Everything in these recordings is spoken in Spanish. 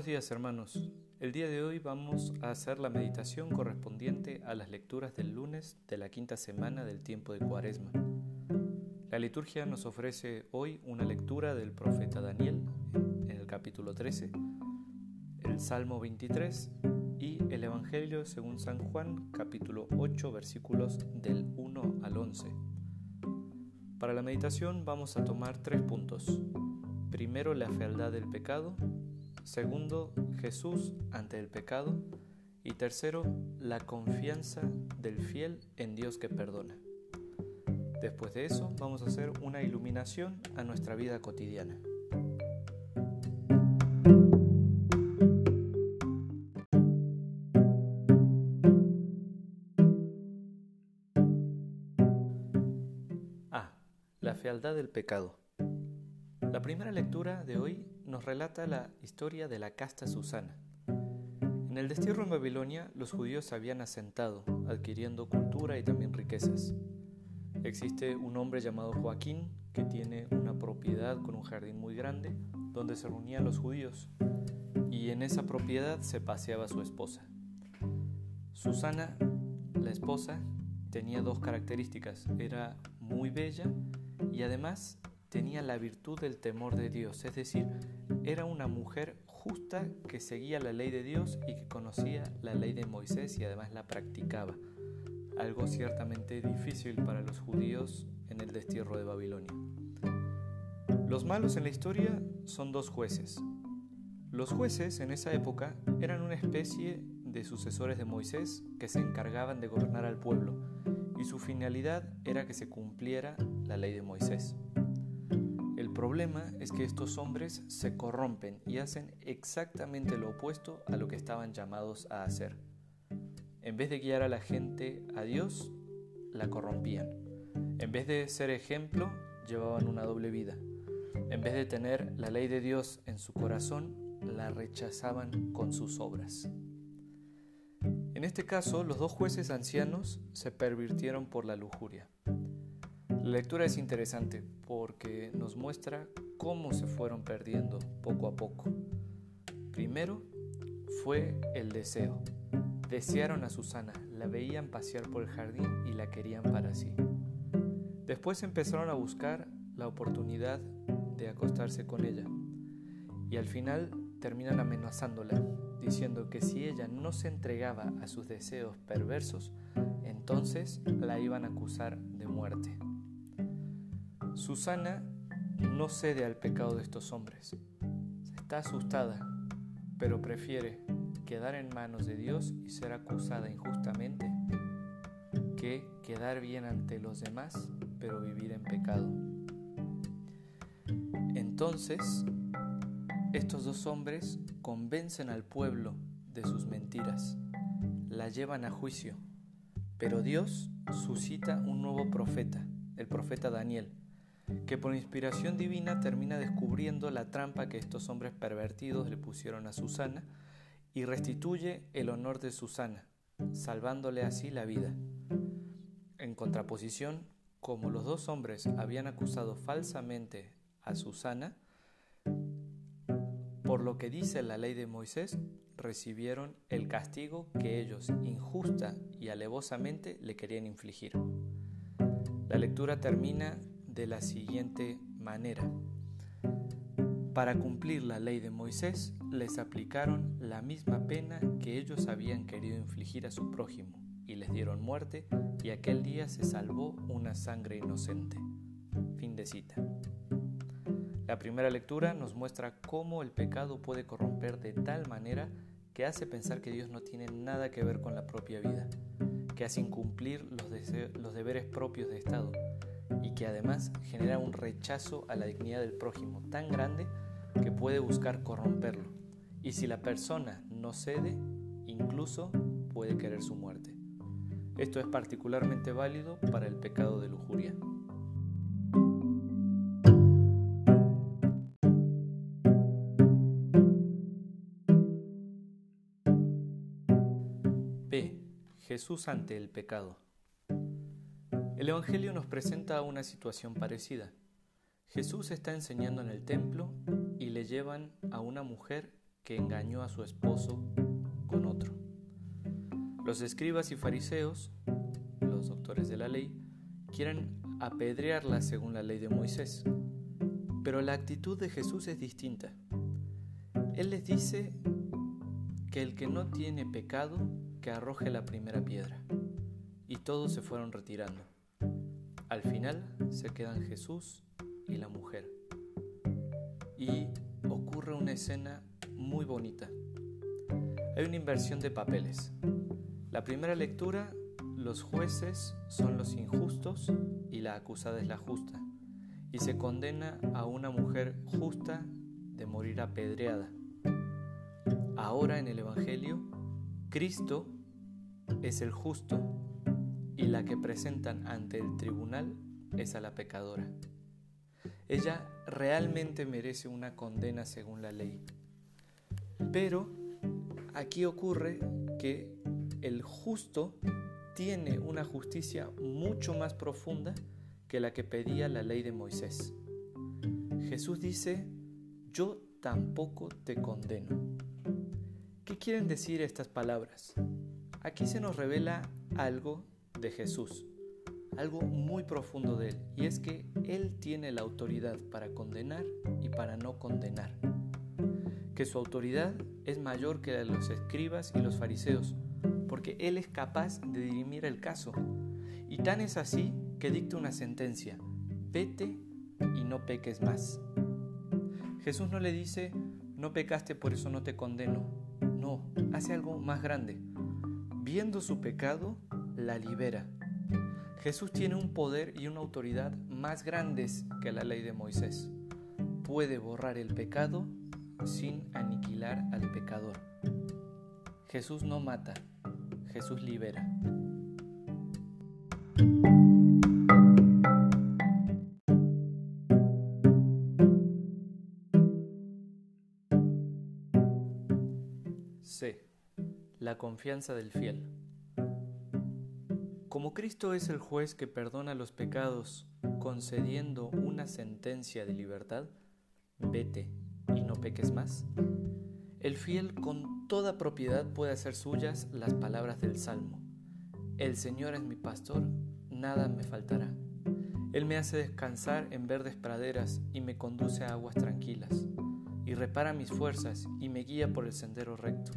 Buenos días hermanos. El día de hoy vamos a hacer la meditación correspondiente a las lecturas del lunes de la quinta semana del tiempo de Cuaresma. La liturgia nos ofrece hoy una lectura del profeta Daniel en el capítulo 13, el Salmo 23 y el Evangelio según San Juan capítulo 8 versículos del 1 al 11. Para la meditación vamos a tomar tres puntos. Primero la fealdad del pecado, Segundo, Jesús ante el pecado. Y tercero, la confianza del fiel en Dios que perdona. Después de eso, vamos a hacer una iluminación a nuestra vida cotidiana. A. La fealdad del pecado. La primera lectura de hoy nos relata la historia de la casta Susana. En el destierro en Babilonia, los judíos habían asentado, adquiriendo cultura y también riquezas. Existe un hombre llamado Joaquín que tiene una propiedad con un jardín muy grande donde se reunían los judíos y en esa propiedad se paseaba su esposa. Susana, la esposa, tenía dos características. Era muy bella y además tenía la virtud del temor de Dios, es decir, era una mujer justa que seguía la ley de Dios y que conocía la ley de Moisés y además la practicaba, algo ciertamente difícil para los judíos en el destierro de Babilonia. Los malos en la historia son dos jueces. Los jueces en esa época eran una especie de sucesores de Moisés que se encargaban de gobernar al pueblo y su finalidad era que se cumpliera la ley de Moisés. El problema es que estos hombres se corrompen y hacen exactamente lo opuesto a lo que estaban llamados a hacer. En vez de guiar a la gente a Dios, la corrompían. En vez de ser ejemplo, llevaban una doble vida. En vez de tener la ley de Dios en su corazón, la rechazaban con sus obras. En este caso, los dos jueces ancianos se pervirtieron por la lujuria. La lectura es interesante porque nos muestra cómo se fueron perdiendo poco a poco. Primero fue el deseo. Desearon a Susana, la veían pasear por el jardín y la querían para sí. Después empezaron a buscar la oportunidad de acostarse con ella y al final terminan amenazándola, diciendo que si ella no se entregaba a sus deseos perversos, entonces la iban a acusar de muerte. Susana no cede al pecado de estos hombres. Está asustada, pero prefiere quedar en manos de Dios y ser acusada injustamente que quedar bien ante los demás, pero vivir en pecado. Entonces, estos dos hombres convencen al pueblo de sus mentiras, la llevan a juicio, pero Dios suscita un nuevo profeta, el profeta Daniel, que por inspiración divina termina descubriendo la trampa que estos hombres pervertidos le pusieron a Susana y restituye el honor de Susana, salvándole así la vida. En contraposición, como los dos hombres habían acusado falsamente a Susana, por lo que dice la ley de Moisés, recibieron el castigo que ellos injusta y alevosamente le querían infligir. La lectura termina de la siguiente manera. Para cumplir la ley de Moisés, les aplicaron la misma pena que ellos habían querido infligir a su prójimo, y les dieron muerte, y aquel día se salvó una sangre inocente. Fin de cita. La primera lectura nos muestra cómo el pecado puede corromper de tal manera que hace pensar que Dios no tiene nada que ver con la propia vida, que hace incumplir los, los deberes propios de Estado, y que además genera un rechazo a la dignidad del prójimo tan grande que puede buscar corromperlo. Y si la persona no cede, incluso puede querer su muerte. Esto es particularmente válido para el pecado de lujuria. B. Jesús ante el pecado. El Evangelio nos presenta una situación parecida. Jesús está enseñando en el templo y le llevan a una mujer que engañó a su esposo con otro. Los escribas y fariseos, los doctores de la ley, quieren apedrearla según la ley de Moisés, pero la actitud de Jesús es distinta. Él les dice que el que no tiene pecado, que arroje la primera piedra. Y todos se fueron retirando. Al final se quedan Jesús y la mujer. Y ocurre una escena muy bonita. Hay una inversión de papeles. La primera lectura, los jueces son los injustos y la acusada es la justa. Y se condena a una mujer justa de morir apedreada. Ahora en el Evangelio, Cristo es el justo y la que presentan ante el tribunal es a la pecadora. Ella realmente merece una condena según la ley. Pero aquí ocurre que el justo tiene una justicia mucho más profunda que la que pedía la ley de Moisés. Jesús dice, yo tampoco te condeno. ¿Qué quieren decir estas palabras? Aquí se nos revela algo de Jesús, algo muy profundo de Él, y es que Él tiene la autoridad para condenar y para no condenar. Que su autoridad es mayor que la de los escribas y los fariseos, porque Él es capaz de dirimir el caso. Y tan es así que dicta una sentencia, vete y no peques más. Jesús no le dice, no pecaste, por eso no te condeno. No, hace algo más grande. Viendo su pecado, la libera. Jesús tiene un poder y una autoridad más grandes que la ley de Moisés. Puede borrar el pecado sin aniquilar al pecador. Jesús no mata, Jesús libera. C. La confianza del fiel. Como Cristo es el juez que perdona los pecados concediendo una sentencia de libertad, vete y no peques más, el fiel con toda propiedad puede hacer suyas las palabras del Salmo. El Señor es mi pastor, nada me faltará. Él me hace descansar en verdes praderas y me conduce a aguas tranquilas, y repara mis fuerzas y me guía por el sendero recto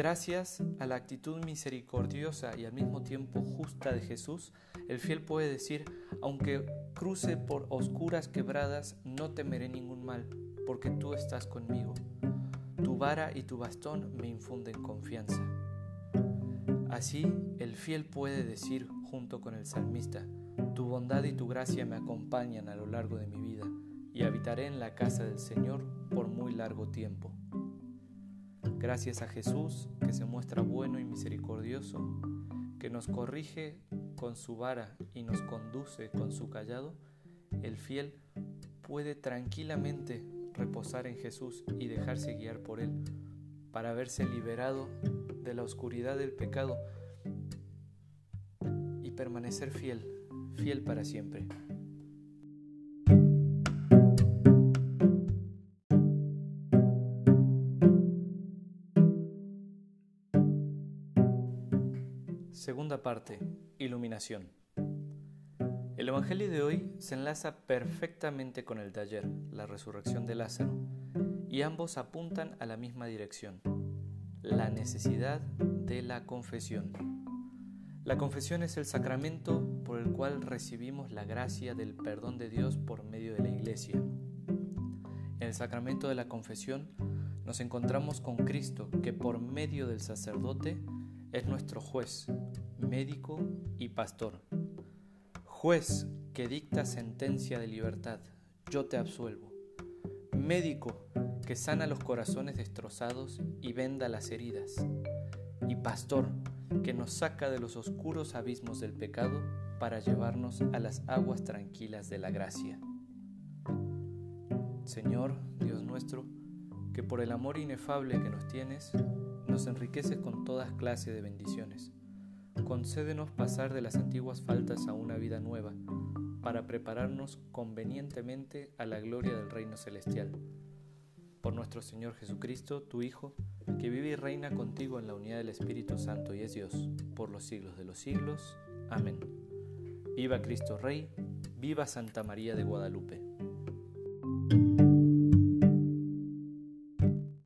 Gracias a la actitud misericordiosa y al mismo tiempo justa de Jesús, el fiel puede decir, aunque cruce por oscuras quebradas, no temeré ningún mal, porque tú estás conmigo. Tu vara y tu bastón me infunden confianza. Así, el fiel puede decir junto con el salmista, tu bondad y tu gracia me acompañan a lo largo de mi vida, y habitaré en la casa del Señor por muy largo tiempo. Gracias a Jesús, que se muestra bueno y misericordioso, que nos corrige con su vara y nos conduce con su callado, el fiel puede tranquilamente reposar en Jesús y dejarse guiar por Él para verse liberado de la oscuridad del pecado y permanecer fiel, fiel para siempre. Segunda parte, iluminación. El Evangelio de hoy se enlaza perfectamente con el ayer, la resurrección de Lázaro, y ambos apuntan a la misma dirección, la necesidad de la confesión. La confesión es el sacramento por el cual recibimos la gracia del perdón de Dios por medio de la Iglesia. En el sacramento de la confesión nos encontramos con Cristo que por medio del sacerdote es nuestro juez, médico y pastor. Juez que dicta sentencia de libertad, yo te absuelvo. Médico que sana los corazones destrozados y venda las heridas. Y pastor que nos saca de los oscuros abismos del pecado para llevarnos a las aguas tranquilas de la gracia. Señor, Dios nuestro, que por el amor inefable que nos tienes, nos enriqueces con todas clases de bendiciones. Concédenos pasar de las antiguas faltas a una vida nueva, para prepararnos convenientemente a la gloria del reino celestial. Por nuestro Señor Jesucristo, tu Hijo, que vive y reina contigo en la unidad del Espíritu Santo y es Dios, por los siglos de los siglos. Amén. Viva Cristo Rey, viva Santa María de Guadalupe.